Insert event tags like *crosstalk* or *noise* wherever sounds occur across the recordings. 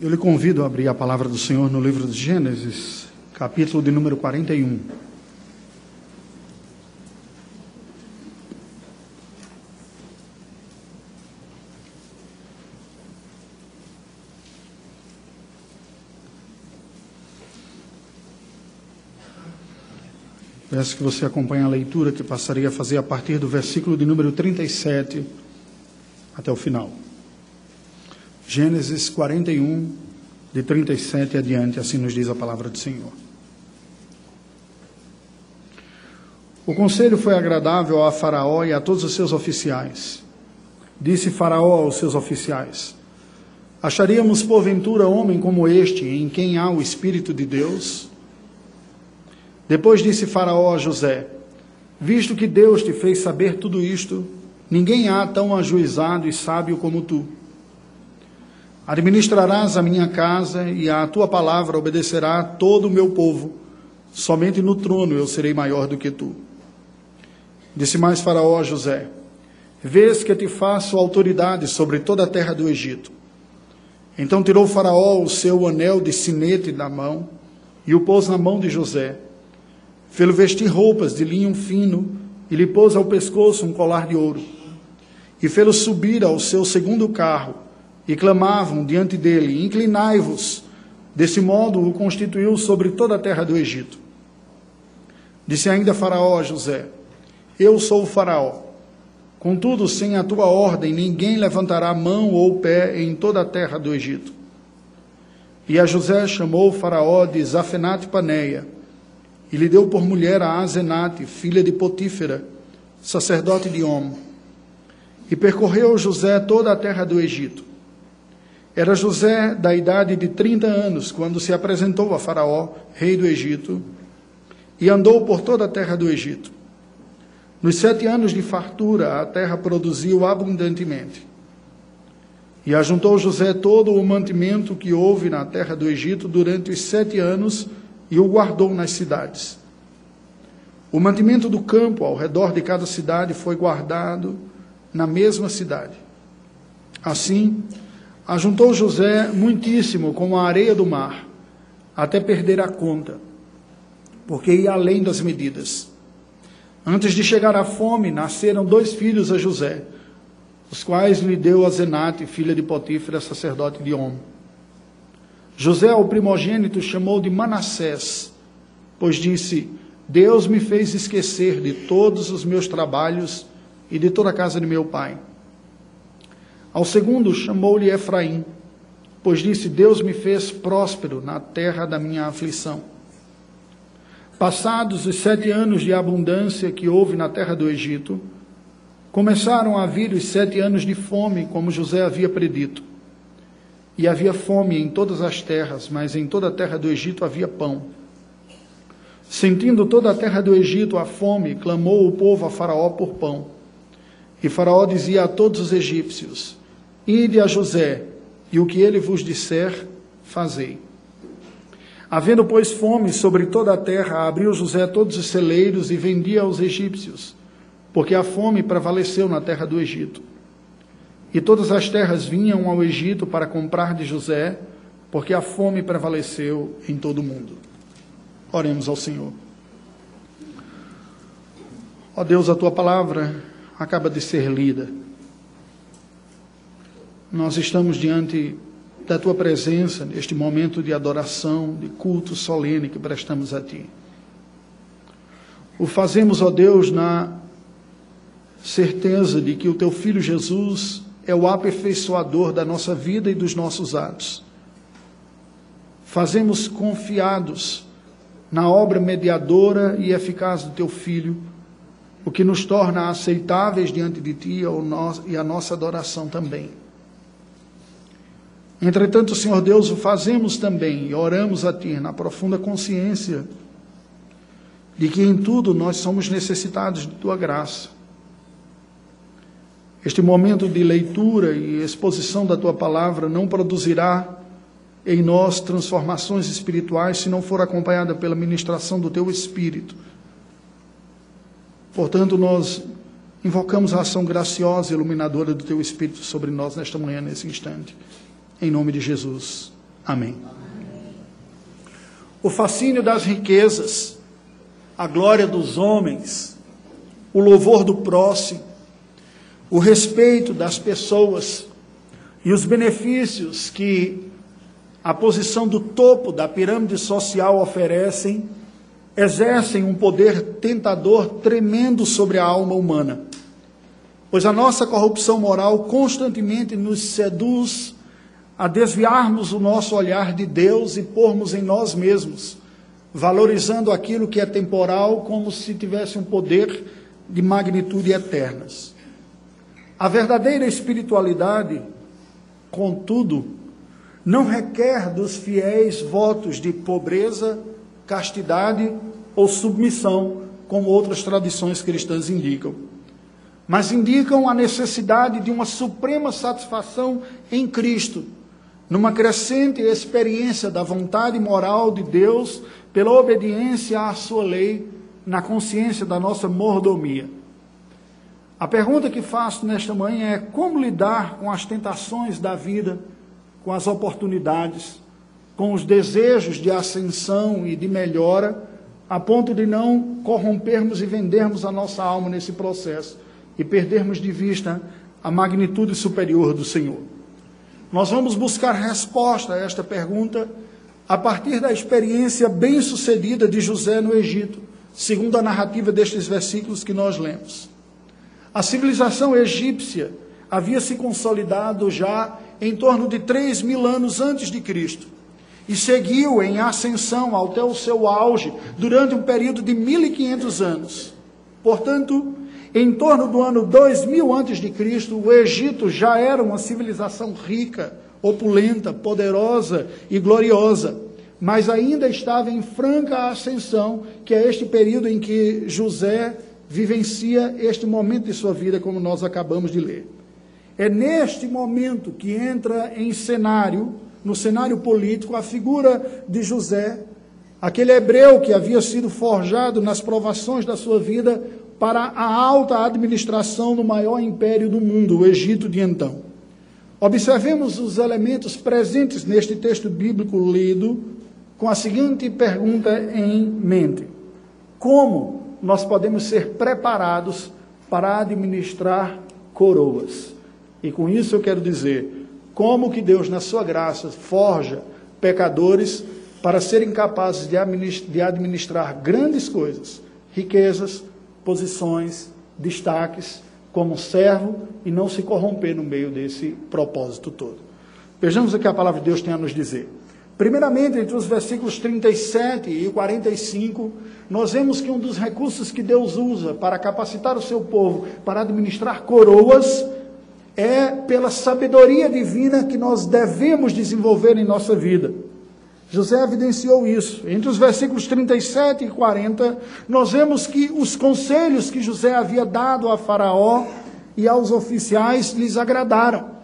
Eu lhe convido a abrir a palavra do Senhor no livro de Gênesis, capítulo de número 41. Peço que você acompanhe a leitura que passaria a fazer a partir do versículo de número 37 até o final. Gênesis 41, de 37 adiante, assim nos diz a palavra do Senhor. O conselho foi agradável a Faraó e a todos os seus oficiais. Disse Faraó aos seus oficiais: Acharíamos porventura homem como este, em quem há o Espírito de Deus? Depois disse Faraó a José: Visto que Deus te fez saber tudo isto, ninguém há tão ajuizado e sábio como tu. Administrarás a minha casa e à tua palavra obedecerá todo o meu povo. Somente no trono eu serei maior do que tu. Disse mais Faraó a José: Vês que te faço autoridade sobre toda a terra do Egito. Então tirou Faraó o seu anel de sinete da mão e o pôs na mão de José Fê-lo vestir roupas de linho fino e lhe pôs ao pescoço um colar de ouro. E fê-lo subir ao seu segundo carro e clamavam diante dele: Inclinai-vos. Desse modo o constituiu sobre toda a terra do Egito. Disse ainda Faraó a José: Eu sou o Faraó. Contudo, sem a tua ordem, ninguém levantará mão ou pé em toda a terra do Egito. E a José chamou Faraó de Zafenate Paneia e lhe deu por mulher a Azenate, filha de Potífera, sacerdote de Om. E percorreu José toda a terra do Egito. Era José da idade de trinta anos quando se apresentou a Faraó, rei do Egito, e andou por toda a terra do Egito. Nos sete anos de fartura, a terra produziu abundantemente. E ajuntou José todo o mantimento que houve na terra do Egito durante os sete anos e o guardou nas cidades. O mantimento do campo ao redor de cada cidade foi guardado na mesma cidade. Assim, ajuntou José muitíssimo com a areia do mar, até perder a conta, porque ia além das medidas. Antes de chegar à fome, nasceram dois filhos a José, os quais lhe deu a Zenate, filha de Potífera, sacerdote de Om. José, o primogênito, chamou de Manassés, pois disse: Deus me fez esquecer de todos os meus trabalhos e de toda a casa de meu pai. Ao segundo, chamou-lhe Efraim, pois disse: Deus me fez próspero na terra da minha aflição. Passados os sete anos de abundância que houve na terra do Egito, começaram a vir os sete anos de fome, como José havia predito. E havia fome em todas as terras, mas em toda a terra do Egito havia pão. Sentindo toda a terra do Egito a fome, clamou o povo a Faraó por pão. E Faraó dizia a todos os egípcios: Ide a José, e o que ele vos disser, fazei. Havendo, pois, fome sobre toda a terra, abriu José todos os celeiros e vendia aos egípcios, porque a fome prevaleceu na terra do Egito. E todas as terras vinham ao Egito para comprar de José, porque a fome prevaleceu em todo o mundo. Oremos ao Senhor. Ó Deus, a tua palavra acaba de ser lida. Nós estamos diante da tua presença neste momento de adoração, de culto solene que prestamos a ti. O fazemos, ó Deus, na certeza de que o teu filho Jesus é o aperfeiçoador da nossa vida e dos nossos atos. Fazemos confiados na obra mediadora e eficaz do teu Filho, o que nos torna aceitáveis diante de ti e a nossa adoração também. Entretanto, Senhor Deus, o fazemos também e oramos a Ti na profunda consciência de que em tudo nós somos necessitados de Tua graça este momento de leitura e exposição da tua palavra não produzirá em nós transformações espirituais se não for acompanhada pela ministração do teu espírito. Portanto, nós invocamos a ação graciosa e iluminadora do teu espírito sobre nós nesta manhã, nesse instante. Em nome de Jesus. Amém. O fascínio das riquezas, a glória dos homens, o louvor do próximo, o respeito das pessoas e os benefícios que a posição do topo da pirâmide social oferecem, exercem um poder tentador tremendo sobre a alma humana. Pois a nossa corrupção moral constantemente nos seduz a desviarmos o nosso olhar de Deus e pormos em nós mesmos, valorizando aquilo que é temporal como se tivesse um poder de magnitude eternas. A verdadeira espiritualidade, contudo, não requer dos fiéis votos de pobreza, castidade ou submissão, como outras tradições cristãs indicam, mas indicam a necessidade de uma suprema satisfação em Cristo numa crescente experiência da vontade moral de Deus pela obediência à sua lei, na consciência da nossa mordomia. A pergunta que faço nesta manhã é como lidar com as tentações da vida, com as oportunidades, com os desejos de ascensão e de melhora, a ponto de não corrompermos e vendermos a nossa alma nesse processo e perdermos de vista a magnitude superior do Senhor. Nós vamos buscar resposta a esta pergunta a partir da experiência bem-sucedida de José no Egito, segundo a narrativa destes versículos que nós lemos. A civilização egípcia havia se consolidado já em torno de 3 mil anos antes de Cristo e seguiu em ascensão até o seu auge durante um período de 1500 anos. Portanto, em torno do ano 2000 a.C., o Egito já era uma civilização rica, opulenta, poderosa e gloriosa, mas ainda estava em franca ascensão, que é este período em que José vivencia este momento de sua vida, como nós acabamos de ler. É neste momento que entra em cenário, no cenário político, a figura de José, aquele hebreu que havia sido forjado nas provações da sua vida para a alta administração do maior império do mundo, o Egito de então. Observemos os elementos presentes neste texto bíblico lido com a seguinte pergunta em mente: Como nós podemos ser preparados para administrar coroas? E com isso eu quero dizer, como que Deus, na sua graça, forja pecadores para serem capazes de administrar grandes coisas, riquezas, posições, destaques como servo e não se corromper no meio desse propósito todo. Vejamos o que a palavra de Deus tem a nos dizer. Primeiramente, entre os versículos 37 e 45, nós vemos que um dos recursos que Deus usa para capacitar o seu povo para administrar coroas é pela sabedoria divina que nós devemos desenvolver em nossa vida. José evidenciou isso. Entre os versículos 37 e 40, nós vemos que os conselhos que José havia dado a Faraó e aos oficiais lhes agradaram.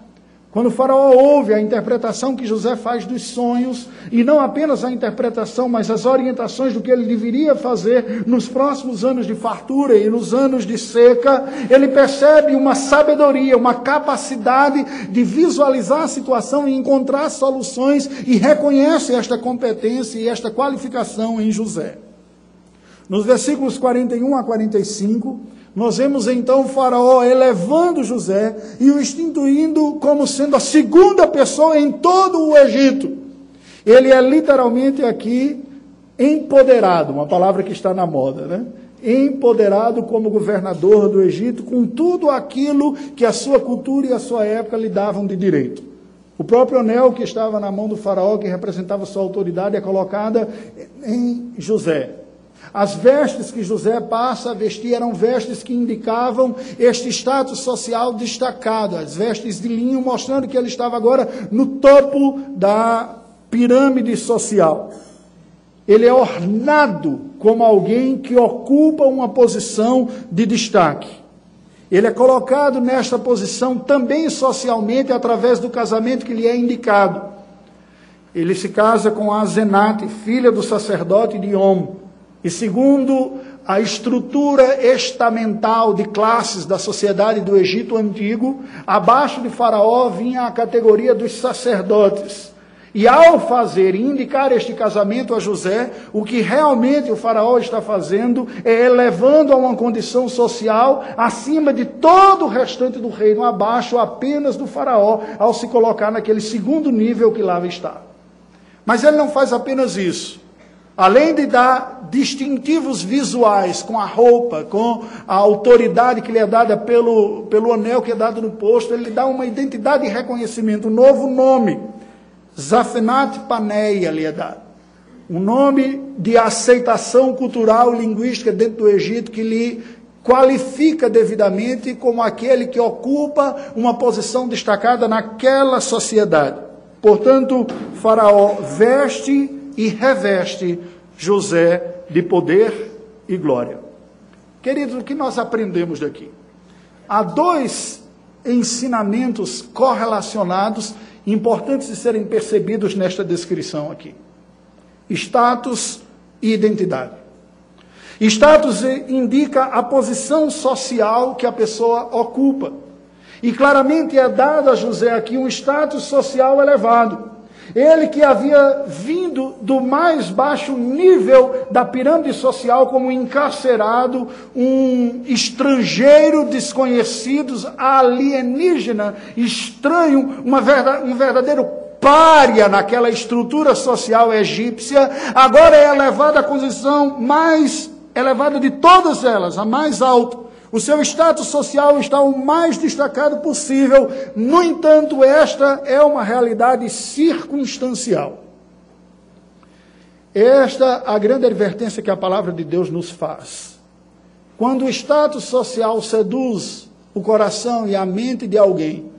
Quando o faraó ouve a interpretação que José faz dos sonhos, e não apenas a interpretação, mas as orientações do que ele deveria fazer nos próximos anos de fartura e nos anos de seca, ele percebe uma sabedoria, uma capacidade de visualizar a situação e encontrar soluções e reconhece esta competência e esta qualificação em José. Nos versículos 41 a 45, nós vemos então Faraó elevando José e o instituindo como sendo a segunda pessoa em todo o Egito. Ele é literalmente aqui empoderado, uma palavra que está na moda, né? Empoderado como governador do Egito com tudo aquilo que a sua cultura e a sua época lhe davam de direito. O próprio anel que estava na mão do faraó, que representava sua autoridade, é colocada em José. As vestes que José passa a vestir eram vestes que indicavam este status social destacado, as vestes de linho, mostrando que ele estava agora no topo da pirâmide social. Ele é ornado como alguém que ocupa uma posição de destaque. Ele é colocado nesta posição também socialmente através do casamento que lhe é indicado. Ele se casa com a Zenate, filha do sacerdote de Om. E segundo a estrutura estamental de classes da sociedade do Egito antigo, abaixo de Faraó vinha a categoria dos sacerdotes. E ao fazer e indicar este casamento a José, o que realmente o faraó está fazendo é elevando a uma condição social acima de todo o restante do reino, abaixo apenas do faraó, ao se colocar naquele segundo nível que lá está. Mas ele não faz apenas isso. Além de dar distintivos visuais com a roupa, com a autoridade que lhe é dada pelo, pelo anel que é dado no posto, ele dá uma identidade e reconhecimento, um novo nome. Zafenat Paneia lhe é dado. Um nome de aceitação cultural e linguística dentro do Egito que lhe qualifica devidamente como aquele que ocupa uma posição destacada naquela sociedade. Portanto, Faraó veste e reveste José de poder e glória. Queridos, o que nós aprendemos daqui? Há dois ensinamentos correlacionados importantes de serem percebidos nesta descrição aqui: status e identidade. Status indica a posição social que a pessoa ocupa. E claramente é dado a José aqui um status social elevado. Ele que havia vindo do mais baixo nível da pirâmide social como encarcerado, um estrangeiro desconhecido, alienígena, estranho, um verdadeiro pária naquela estrutura social egípcia, agora é elevado à condição mais elevada de todas elas, a mais alta o seu status social está o mais destacado possível. No entanto, esta é uma realidade circunstancial. Esta é a grande advertência que a palavra de Deus nos faz. Quando o status social seduz o coração e a mente de alguém,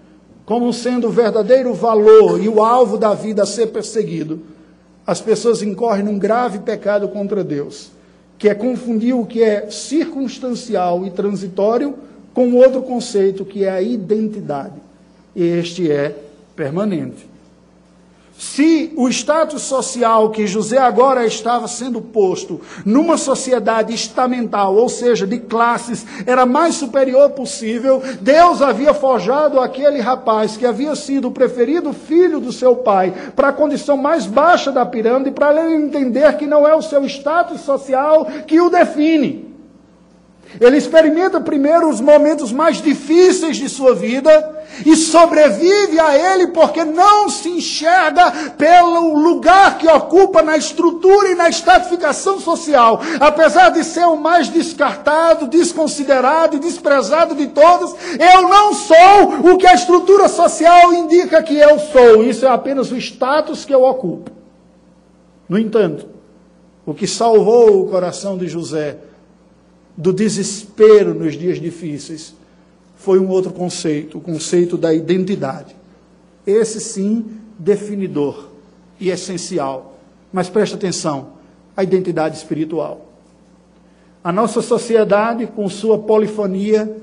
como sendo o verdadeiro valor e o alvo da vida a ser perseguido, as pessoas incorrem num grave pecado contra Deus que é confundir o que é circunstancial e transitório com outro conceito que é a identidade. Este é permanente. Se o status social que José agora estava sendo posto numa sociedade estamental, ou seja, de classes, era mais superior possível, Deus havia forjado aquele rapaz que havia sido o preferido filho do seu pai para a condição mais baixa da pirâmide, para ele entender que não é o seu status social que o define. Ele experimenta primeiro os momentos mais difíceis de sua vida e sobrevive a ele porque não se enxerga pelo lugar que ocupa na estrutura e na estratificação social. Apesar de ser o mais descartado, desconsiderado e desprezado de todos, eu não sou o que a estrutura social indica que eu sou. Isso é apenas o status que eu ocupo. No entanto, o que salvou o coração de José do desespero nos dias difíceis, foi um outro conceito, o conceito da identidade. Esse sim, definidor e essencial. Mas preste atenção, a identidade espiritual. A nossa sociedade, com sua polifonia,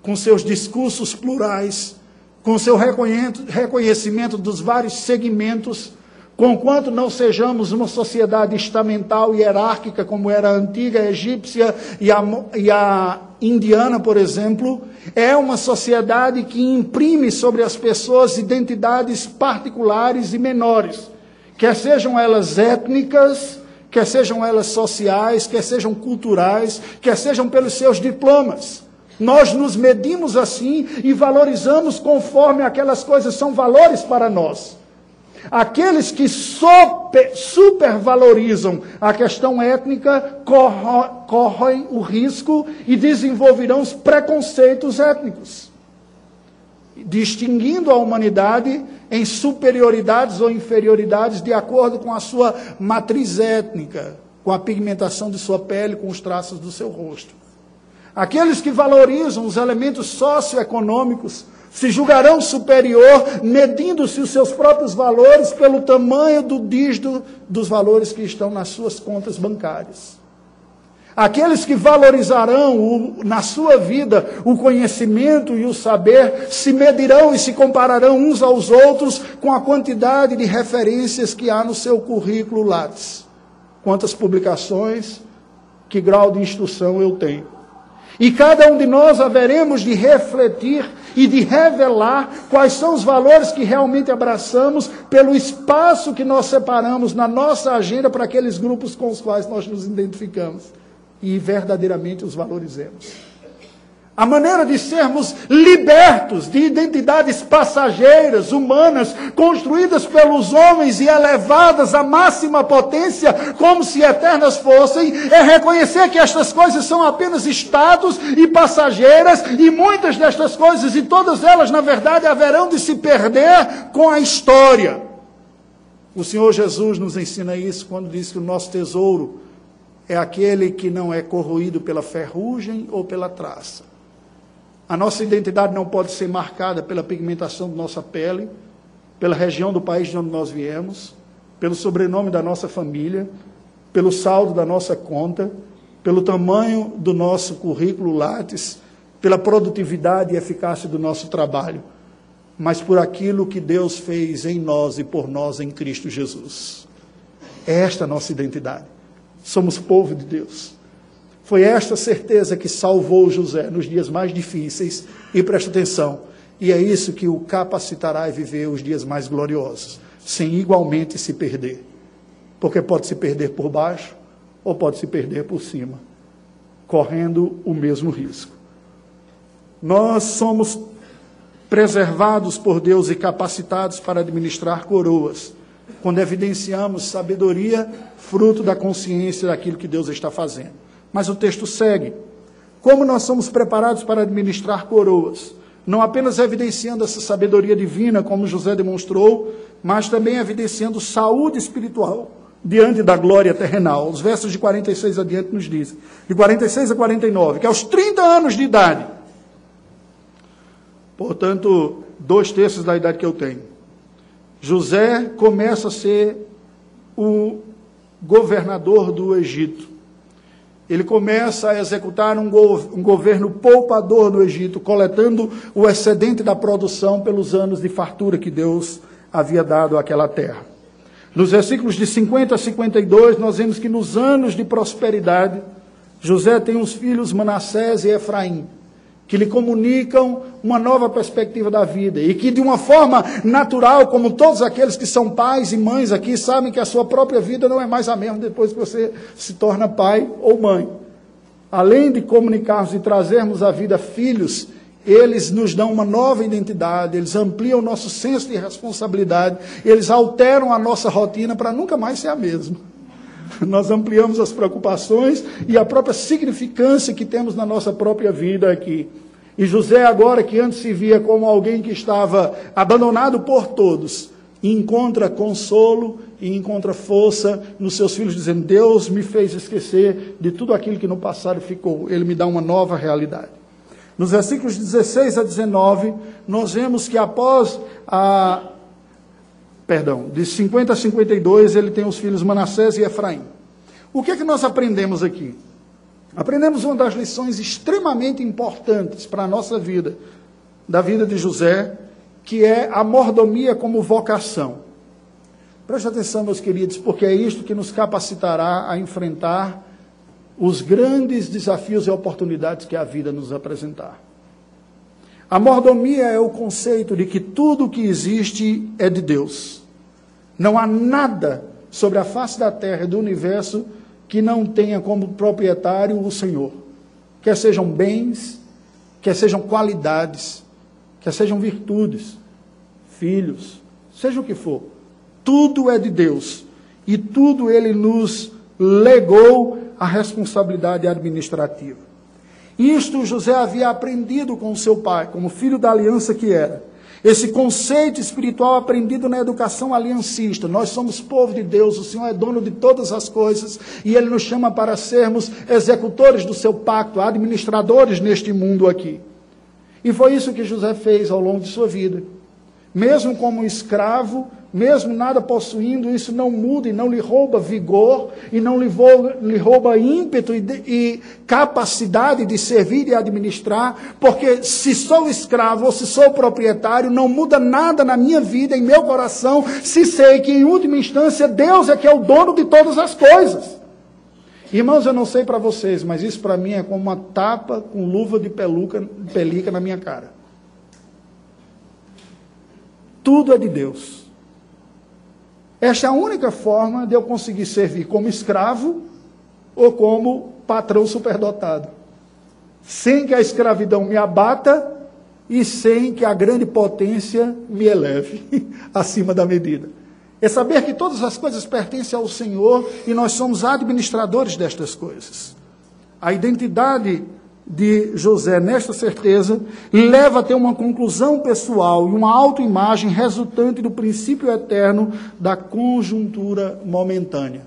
com seus discursos plurais, com seu reconhecimento dos vários segmentos, Conquanto não sejamos uma sociedade estamental e hierárquica, como era a antiga egípcia e a, e a indiana, por exemplo, é uma sociedade que imprime sobre as pessoas identidades particulares e menores, quer sejam elas étnicas, quer sejam elas sociais, quer sejam culturais, quer sejam pelos seus diplomas. Nós nos medimos assim e valorizamos conforme aquelas coisas são valores para nós. Aqueles que super, supervalorizam a questão étnica correm o risco e desenvolverão os preconceitos étnicos, distinguindo a humanidade em superioridades ou inferioridades de acordo com a sua matriz étnica, com a pigmentação de sua pele, com os traços do seu rosto. Aqueles que valorizam os elementos socioeconômicos se julgarão superior, medindo-se os seus próprios valores pelo tamanho do dígito dos valores que estão nas suas contas bancárias. Aqueles que valorizarão o, na sua vida o conhecimento e o saber se medirão e se compararão uns aos outros com a quantidade de referências que há no seu currículo Lattes. Quantas publicações, que grau de instrução eu tenho. E cada um de nós haveremos de refletir e de revelar quais são os valores que realmente abraçamos pelo espaço que nós separamos na nossa agenda para aqueles grupos com os quais nós nos identificamos e verdadeiramente os valorizemos a maneira de sermos libertos de identidades passageiras, humanas, construídas pelos homens e elevadas à máxima potência, como se eternas fossem, é reconhecer que estas coisas são apenas estados e passageiras, e muitas destas coisas, e todas elas, na verdade, haverão de se perder com a história. O Senhor Jesus nos ensina isso quando diz que o nosso tesouro é aquele que não é corroído pela ferrugem ou pela traça a nossa identidade não pode ser marcada pela pigmentação da nossa pele, pela região do país de onde nós viemos, pelo sobrenome da nossa família, pelo saldo da nossa conta, pelo tamanho do nosso currículo Lattes, pela produtividade e eficácia do nosso trabalho, mas por aquilo que Deus fez em nós e por nós em Cristo Jesus. É esta a nossa identidade. Somos povo de Deus. Foi esta certeza que salvou José nos dias mais difíceis, e presta atenção, e é isso que o capacitará a viver os dias mais gloriosos, sem igualmente se perder. Porque pode se perder por baixo ou pode se perder por cima, correndo o mesmo risco. Nós somos preservados por Deus e capacitados para administrar coroas, quando evidenciamos sabedoria, fruto da consciência daquilo que Deus está fazendo. Mas o texto segue. Como nós somos preparados para administrar coroas? Não apenas evidenciando essa sabedoria divina, como José demonstrou, mas também evidenciando saúde espiritual diante da glória terrenal. Os versos de 46 adiante nos dizem, de 46 a 49, que aos 30 anos de idade, portanto, dois terços da idade que eu tenho, José começa a ser o governador do Egito ele começa a executar um, go um, governo poupador no Egito, coletando o excedente da produção pelos anos de fartura que Deus havia dado àquela terra. Nos versículos de 50 a 52, nós vemos que nos anos de prosperidade, José tem os filhos Manassés e Efraim que lhe comunicam uma nova perspectiva da vida e que, de uma forma natural, como todos aqueles que são pais e mães aqui sabem que a sua própria vida não é mais a mesma depois que você se torna pai ou mãe. Além de comunicarmos e trazermos à vida filhos, eles nos dão uma nova identidade, eles ampliam o nosso senso de responsabilidade, eles alteram a nossa rotina para nunca mais ser a mesma. Nós ampliamos as preocupações e a própria significância que temos na nossa própria vida aqui. E José, agora que antes se via como alguém que estava abandonado por todos, encontra consolo e encontra força nos seus filhos, dizendo: Deus me fez esquecer de tudo aquilo que no passado ficou, Ele me dá uma nova realidade. Nos versículos 16 a 19, nós vemos que após a perdão, de 50 a 52 ele tem os filhos Manassés e Efraim. O que é que nós aprendemos aqui? Aprendemos uma das lições extremamente importantes para a nossa vida, da vida de José, que é a mordomia como vocação. Preste atenção, meus queridos, porque é isto que nos capacitará a enfrentar os grandes desafios e oportunidades que a vida nos apresentar. A mordomia é o conceito de que tudo o que existe é de Deus. Não há nada sobre a face da terra e do universo que não tenha como proprietário o Senhor. Quer sejam bens, quer sejam qualidades, quer sejam virtudes, filhos, seja o que for. Tudo é de Deus. E tudo ele nos legou a responsabilidade administrativa. Isto José havia aprendido com seu pai, como filho da aliança que era. Esse conceito espiritual aprendido na educação aliancista. Nós somos povo de Deus, o Senhor é dono de todas as coisas e Ele nos chama para sermos executores do seu pacto, administradores neste mundo aqui. E foi isso que José fez ao longo de sua vida. Mesmo como escravo, mesmo nada possuindo, isso não muda e não lhe rouba vigor, e não lhe, lhe rouba ímpeto e, e, capacidade de servir e administrar, porque se sou escravo ou se sou proprietário, não muda nada na minha vida, em meu coração, se sei que em última instância Deus é que é o dono de todas as coisas. Irmãos, eu não sei para vocês, mas isso para mim é como uma tapa com luva de peluca, pelica na minha cara. tudo é de Deus. Esta é a única forma de eu conseguir servir como escravo ou como patrão superdotado. Sem que a escravidão me abata e sem que a grande potência me eleve *laughs* acima da medida. É saber que todas as coisas pertencem ao Senhor e nós somos administradores destas coisas. A identidade de José nesta certeza leva a ter uma conclusão pessoal e uma autoimagem resultante do princípio eterno da conjuntura momentânea.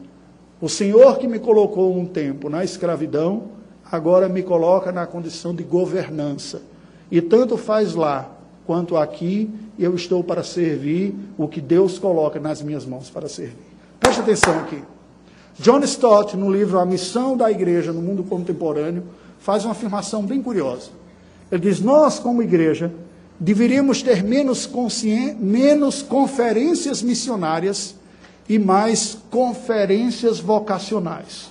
O Senhor que me colocou um tempo na escravidão, agora me coloca na condição de governança. E tanto faz lá quanto aqui, eu estou para servir o que Deus coloca nas minhas mãos para servir. Preste atenção aqui. John Stott, no livro A Missão da Igreja no Mundo Contemporâneo, faz uma afirmação bem curiosa. Ele diz: Nós, como igreja, deveríamos ter menos, menos conferências missionárias e mais conferências vocacionais.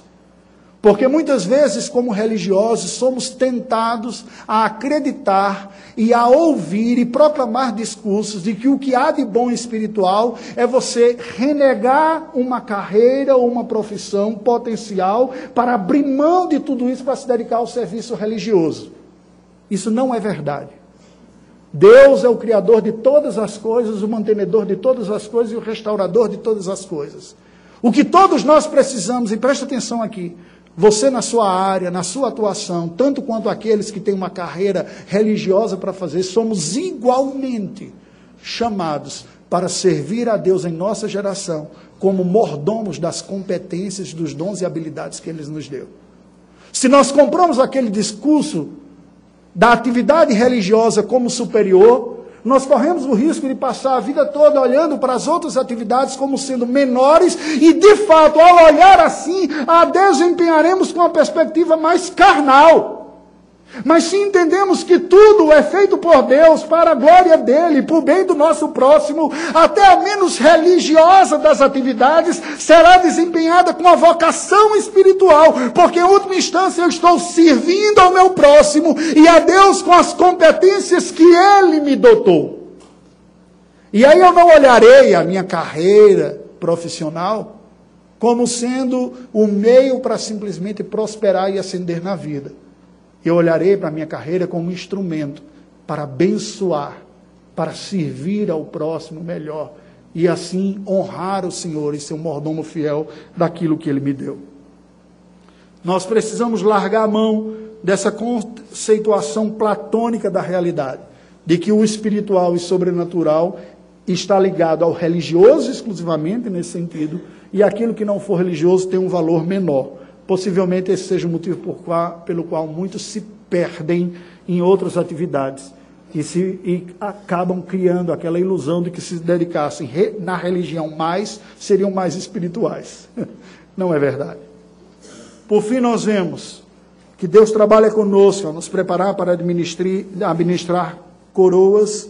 Porque muitas vezes, como religiosos, somos tentados a acreditar e a ouvir e proclamar discursos de que o que há de bom espiritual é você renegar uma carreira ou uma profissão potencial para abrir mão de tudo isso para se dedicar ao serviço religioso. Isso não é verdade. Deus é o Criador de todas as coisas, o mantenedor de todas as coisas e o restaurador de todas as coisas. O que todos nós precisamos, e presta atenção aqui, você, na sua área, na sua atuação, tanto quanto aqueles que têm uma carreira religiosa para fazer, somos igualmente chamados para servir a Deus em nossa geração, como mordomos das competências, dos dons e habilidades que Ele nos deu. Se nós compramos aquele discurso da atividade religiosa como superior, nós corremos o risco de passar a vida toda olhando para as outras atividades como sendo menores e, de fato, ao olhar assim, a desempenharemos com uma perspectiva mais carnal. Mas se entendemos que tudo é feito por Deus para a glória dele, para o bem do nosso próximo, até a menos religiosa das atividades será desempenhada com a vocação espiritual, porque em última instância eu estou servindo ao meu próximo e a Deus com as competências que ele me dotou. E aí eu não olharei a minha carreira profissional como sendo o meio para simplesmente prosperar e ascender na vida eu olharei para a minha carreira como um instrumento para abençoar, para servir ao próximo melhor e assim honrar o Senhor e ser um mordomo fiel daquilo que Ele me deu. Nós precisamos largar a mão dessa conceituação platônica da realidade, de que o espiritual e sobrenatural está ligado ao religioso exclusivamente nesse sentido, e aquilo que não for religioso tem um valor menor. Possivelmente esse seja o motivo qual, pelo qual muitos se perdem em outras atividades e, se, e acabam criando aquela ilusão de que se dedicassem re, na religião mais, seriam mais espirituais. *laughs* Não é verdade. Por fim, nós vemos que Deus trabalha conosco a nos preparar para administrar, administrar coroas,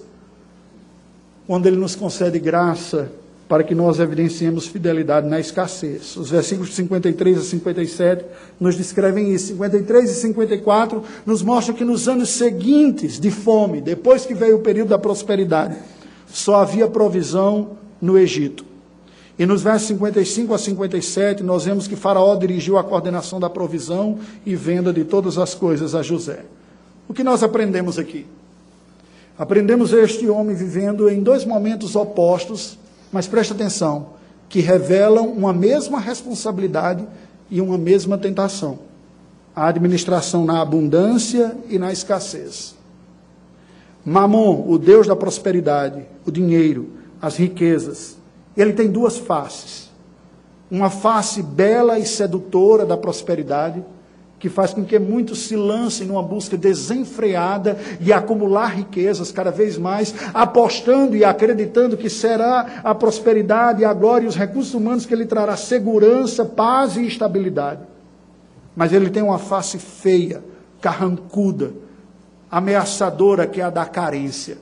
quando Ele nos concede graça para que nós evidenciemos fidelidade na escassez. Os versículos 53 a 57 nos descrevem isso. 53 e 54 nos mostram que nos anos seguintes de fome, depois que veio o período da prosperidade, só havia provisão no Egito. E nos versos 55 a 57, nós vemos que Faraó dirigiu a coordenação da provisão e venda de todas as coisas a José. O que nós aprendemos aqui? Aprendemos este homem vivendo em dois momentos opostos mas preste atenção, que revelam uma mesma responsabilidade e uma mesma tentação. A administração na abundância e na escassez. Mamon, o Deus da prosperidade, o dinheiro, as riquezas, ele tem duas faces. Uma face bela e sedutora da prosperidade, que faz com que muitos se lancem numa busca desenfreada de acumular riquezas cada vez mais, apostando e acreditando que será a prosperidade, a glória e os recursos humanos que lhe trará segurança, paz e estabilidade. Mas ele tem uma face feia, carrancuda, ameaçadora, que é a da carência.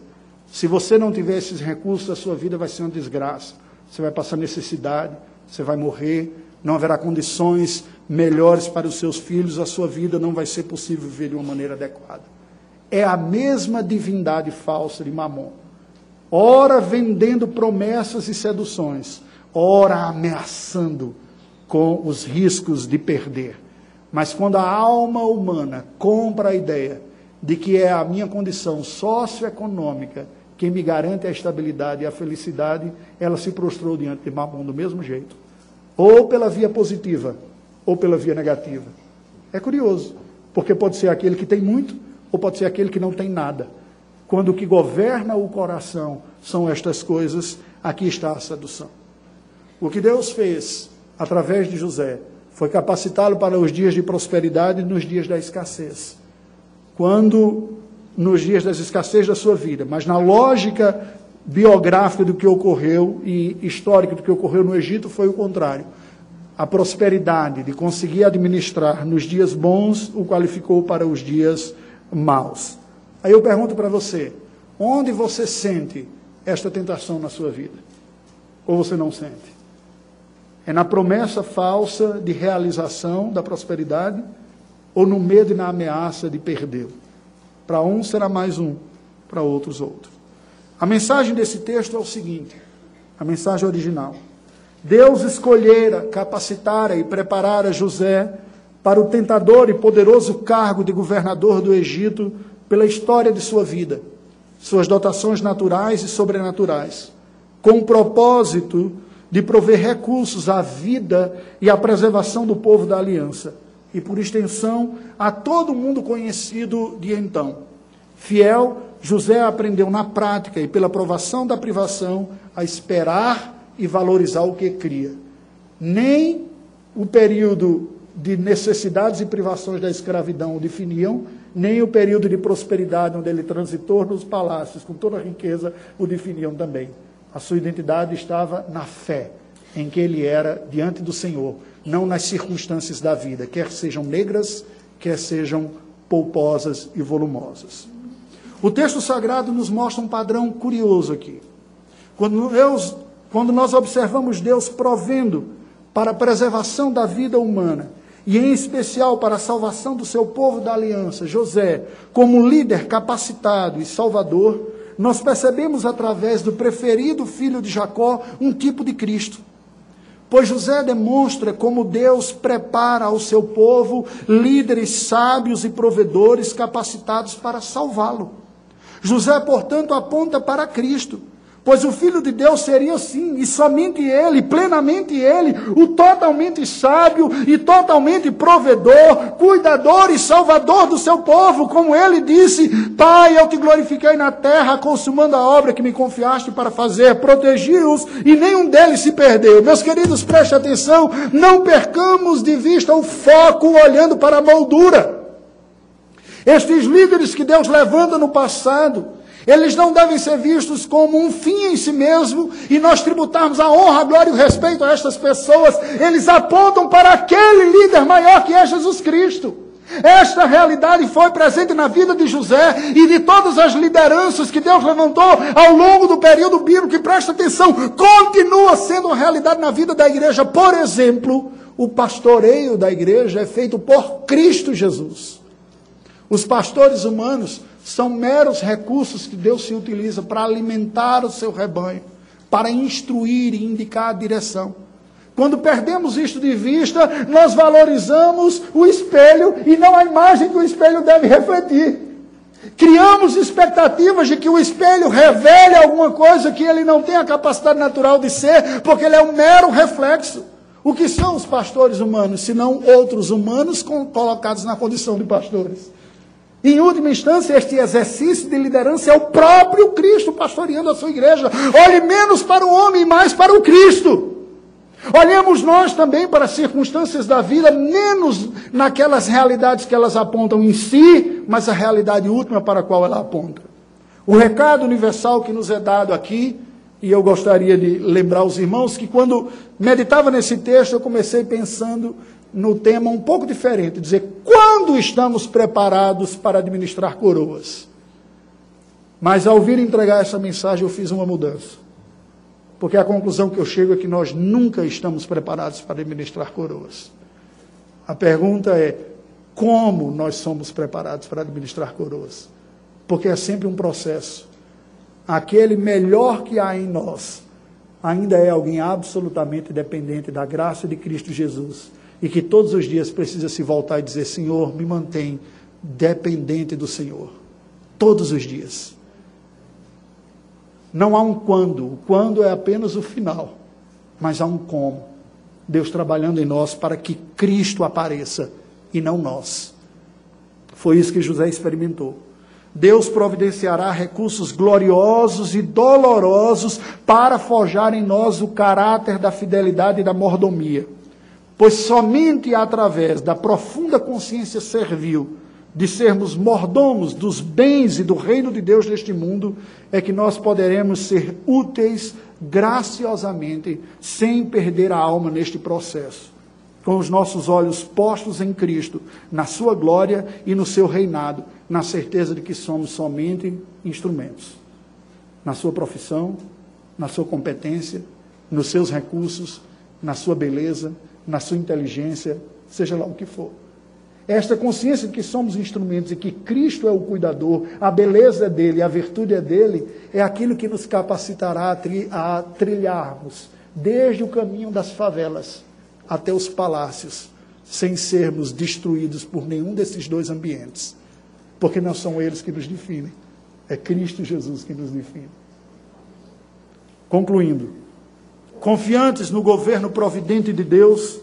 Se você não tiver esses recursos, a sua vida vai ser uma desgraça. Você vai passar necessidade, você vai morrer, não haverá condições melhores para os seus filhos, a sua vida não vai ser possível viver de uma maneira adequada. É a mesma divindade falsa de Mamon. ora vendendo promessas e seduções, ora ameaçando com os riscos de perder. Mas quando a alma humana compra a ideia de que é a minha condição socioeconômica quem me garante a estabilidade e a felicidade, ela se prostrou diante de Mamon do mesmo jeito. Ou pela via positiva, ou pela via negativa. É curioso, porque pode ser aquele que tem muito, ou pode ser aquele que não tem nada. Quando o que governa o coração são estas coisas, aqui está a sedução. O que Deus fez através de José foi capacitá-lo para os dias de prosperidade e nos dias da escassez. Quando nos dias das escassez da sua vida, mas na lógica biográfica do que ocorreu e histórica do que ocorreu no Egito foi o contrário. A prosperidade de conseguir administrar nos dias bons o qualificou para os dias maus. Aí eu pergunto para você: onde você sente esta tentação na sua vida? Ou você não sente? É na promessa falsa de realização da prosperidade ou no medo e na ameaça de perdê-lo? Para um será mais um, para outros outro. A mensagem desse texto é o seguinte: a mensagem original. Deus escolhera, capacitara e preparara José para o tentador e poderoso cargo de governador do Egito pela história de sua vida, suas dotações naturais e sobrenaturais, com o propósito de prover recursos à vida e à preservação do povo da aliança, e por extensão a todo mundo conhecido de então. Fiel, José aprendeu na prática e pela provação da privação a esperar e valorizar o que cria. Nem o período de necessidades e privações da escravidão o definiam, nem o período de prosperidade onde ele transitou nos palácios com toda a riqueza o definiam também. A sua identidade estava na fé em que ele era diante do Senhor, não nas circunstâncias da vida, quer sejam negras, quer sejam polposas e volumosas. O texto sagrado nos mostra um padrão curioso aqui. Quando, quando nós observamos Deus provendo para a preservação da vida humana, e em especial para a salvação do seu povo da aliança, José, como líder capacitado e salvador, nós percebemos através do preferido filho de Jacó um tipo de Cristo. Pois José demonstra como Deus prepara ao seu povo líderes sábios e provedores capacitados para salvá-lo. José, portanto, aponta para Cristo Pois o Filho de Deus seria sim, e somente Ele, plenamente Ele, o totalmente sábio e totalmente provedor, cuidador e salvador do seu povo, como Ele disse: Pai, eu te glorifiquei na terra, consumando a obra que me confiaste para fazer, protegi-os e nenhum deles se perdeu. Meus queridos, preste atenção, não percamos de vista o foco olhando para a moldura. Estes líderes que Deus levanta no passado, eles não devem ser vistos como um fim em si mesmo e nós tributarmos a honra, a glória e o respeito a estas pessoas. Eles apontam para aquele líder maior que é Jesus Cristo. Esta realidade foi presente na vida de José e de todas as lideranças que Deus levantou ao longo do período bíblico. Presta atenção, continua sendo uma realidade na vida da igreja. Por exemplo, o pastoreio da igreja é feito por Cristo Jesus. Os pastores humanos são meros recursos que Deus se utiliza para alimentar o seu rebanho, para instruir e indicar a direção. Quando perdemos isto de vista, nós valorizamos o espelho e não a imagem que o espelho deve refletir. Criamos expectativas de que o espelho revele alguma coisa que ele não tem a capacidade natural de ser, porque ele é um mero reflexo. O que são os pastores humanos, se não outros humanos colocados na condição de pastores? Em última instância, este exercício de liderança é o próprio Cristo pastoreando a sua igreja. Olhe menos para o homem e mais para o Cristo. Olhemos nós também para as circunstâncias da vida, menos naquelas realidades que elas apontam em si, mas a realidade última para a qual ela aponta. O recado universal que nos é dado aqui, e eu gostaria de lembrar os irmãos que quando meditava nesse texto, eu comecei pensando no tema um pouco diferente, dizer quando estamos preparados para administrar coroas. Mas ao vir entregar essa mensagem, eu fiz uma mudança. Porque a conclusão que eu chego é que nós nunca estamos preparados para administrar coroas. A pergunta é: como nós somos preparados para administrar coroas? Porque é sempre um processo. aquele melhor que há em nós, ainda é alguém absolutamente dependente da graça de Cristo Jesus e que todos os dias precisa se voltar e dizer: Senhor, me mantém dependente do Senhor. Todos os dias. Não há um quando, o quando é apenas o final, mas há um como. Deus trabalhando em nós para que Cristo apareça e não nós. Foi isso que José experimentou. Deus providenciará recursos gloriosos e dolorosos para forjar em nós o caráter da fidelidade e da mordomia. Pois somente através da profunda consciência servil de sermos mordomos dos bens e do reino de Deus neste mundo, é que nós poderemos ser úteis graciosamente, sem perder a alma neste processo. Com os nossos olhos postos em Cristo, na Sua glória e no seu reinado, na certeza de que somos somente instrumentos. Na Sua profissão, na Sua competência, nos seus recursos, na Sua beleza, na Sua inteligência, seja lá o que for. Esta consciência de que somos instrumentos e que Cristo é o cuidador, a beleza é dele, a virtude é dele, é aquilo que nos capacitará a, tri a trilharmos desde o caminho das favelas até os palácios, sem sermos destruídos por nenhum desses dois ambientes, porque não são eles que nos definem, é Cristo Jesus que nos define. Concluindo, confiantes no governo providente de Deus,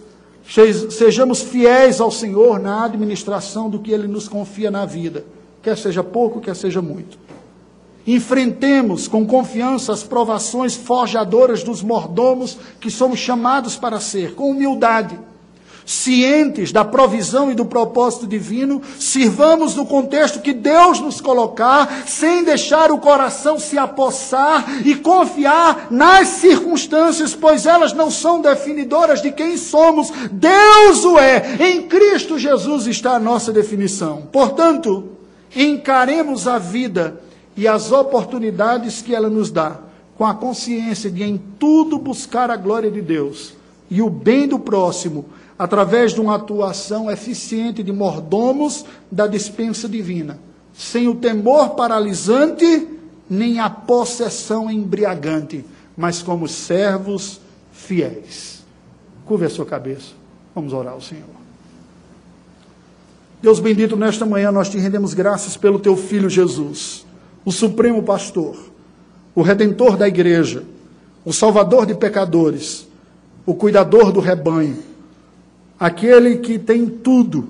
Sejamos fiéis ao Senhor na administração do que Ele nos confia na vida, quer seja pouco, quer seja muito. Enfrentemos com confiança as provações forjadoras dos mordomos que somos chamados para ser, com humildade cientes da provisão e do propósito divino, sirvamos no contexto que Deus nos colocar, sem deixar o coração se apossar e confiar nas circunstâncias, pois elas não são definidoras de quem somos. Deus o é. Em Cristo Jesus está a nossa definição. Portanto, encaremos a vida e as oportunidades que ela nos dá, com a consciência de em tudo buscar a glória de Deus e o bem do próximo através de uma atuação eficiente de mordomos da dispensa divina, sem o temor paralisante nem a possessão embriagante, mas como servos fiéis. Curve a sua cabeça. Vamos orar ao Senhor. Deus bendito, nesta manhã nós te rendemos graças pelo teu filho Jesus, o supremo pastor, o redentor da igreja, o salvador de pecadores, o cuidador do rebanho aquele que tem tudo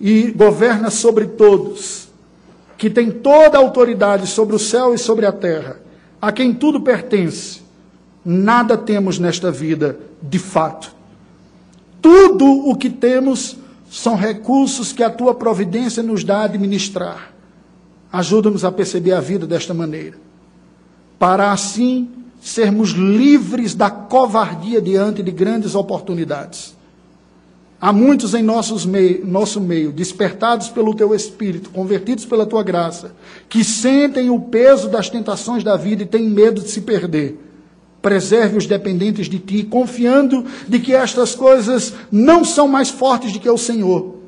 e governa sobre todos, que tem toda a autoridade sobre o céu e sobre a terra, a quem tudo pertence, nada temos nesta vida de fato. Tudo o que temos são recursos que a tua providência nos dá a administrar. Ajuda-nos a perceber a vida desta maneira, para assim sermos livres da covardia diante de grandes oportunidades Há muitos em nossos meio, nosso meio, despertados pelo teu espírito, convertidos pela tua graça, que sentem o peso das tentações da vida e têm medo de se perder. Preserve os dependentes de ti, confiando de que estas coisas não são mais fortes do que o Senhor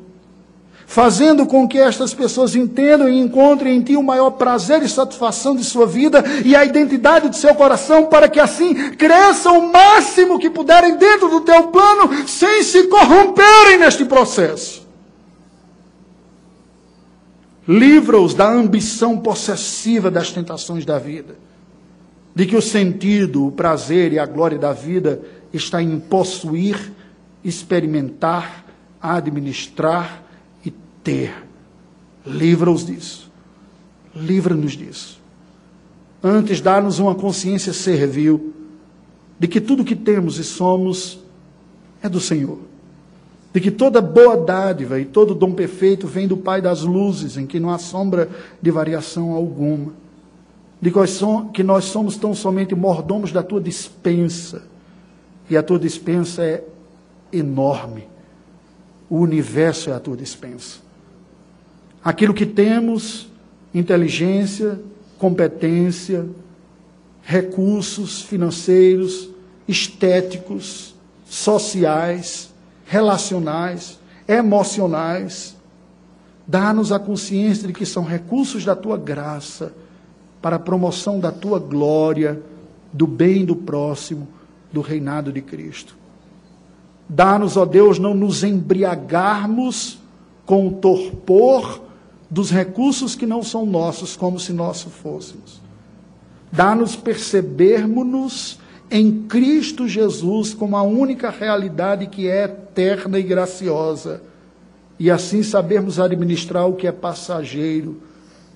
fazendo com que estas pessoas entendam e encontrem em ti o maior prazer e satisfação de sua vida e a identidade de seu coração, para que assim cresçam o máximo que puderem dentro do teu plano, sem se corromperem neste processo. Livra-os da ambição possessiva das tentações da vida, de que o sentido, o prazer e a glória da vida está em possuir, experimentar, administrar, ter. Livra-os disso. Livra-nos disso. Antes, dá-nos uma consciência servil de que tudo que temos e somos é do Senhor. De que toda boa dádiva e todo dom perfeito vem do Pai das luzes, em que não há sombra de variação alguma. De que nós somos tão somente mordomos da tua dispensa. E a tua dispensa é enorme. O universo é a tua dispensa aquilo que temos, inteligência, competência, recursos financeiros, estéticos, sociais, relacionais, emocionais. Dá-nos a consciência de que são recursos da tua graça para a promoção da tua glória, do bem do próximo, do reinado de Cristo. Dá-nos, ó Deus, não nos embriagarmos com o torpor dos recursos que não são nossos, como se nossos fôssemos. Dá-nos percebermos-nos em Cristo Jesus como a única realidade que é eterna e graciosa, e assim sabermos administrar o que é passageiro,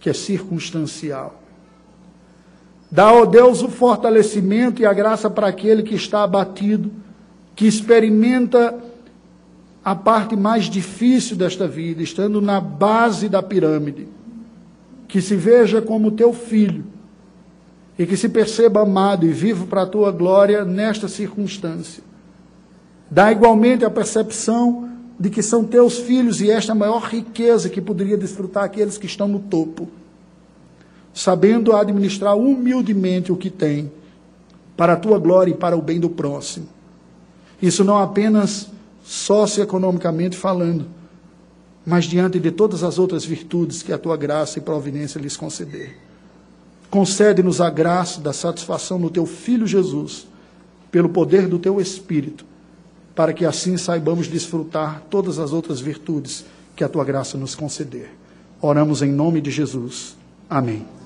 que é circunstancial. Dá, ó Deus, o fortalecimento e a graça para aquele que está abatido, que experimenta a parte mais difícil desta vida, estando na base da pirâmide, que se veja como teu filho e que se perceba amado e vivo para a tua glória nesta circunstância. Dá igualmente a percepção de que são teus filhos e esta é a maior riqueza que poderia desfrutar aqueles que estão no topo, sabendo administrar humildemente o que têm para a tua glória e para o bem do próximo. Isso não apenas socioeconomicamente falando, mas diante de todas as outras virtudes que a tua graça e providência lhes conceder. Concede-nos a graça da satisfação no teu Filho Jesus, pelo poder do teu Espírito, para que assim saibamos desfrutar todas as outras virtudes que a tua graça nos conceder. Oramos em nome de Jesus. Amém.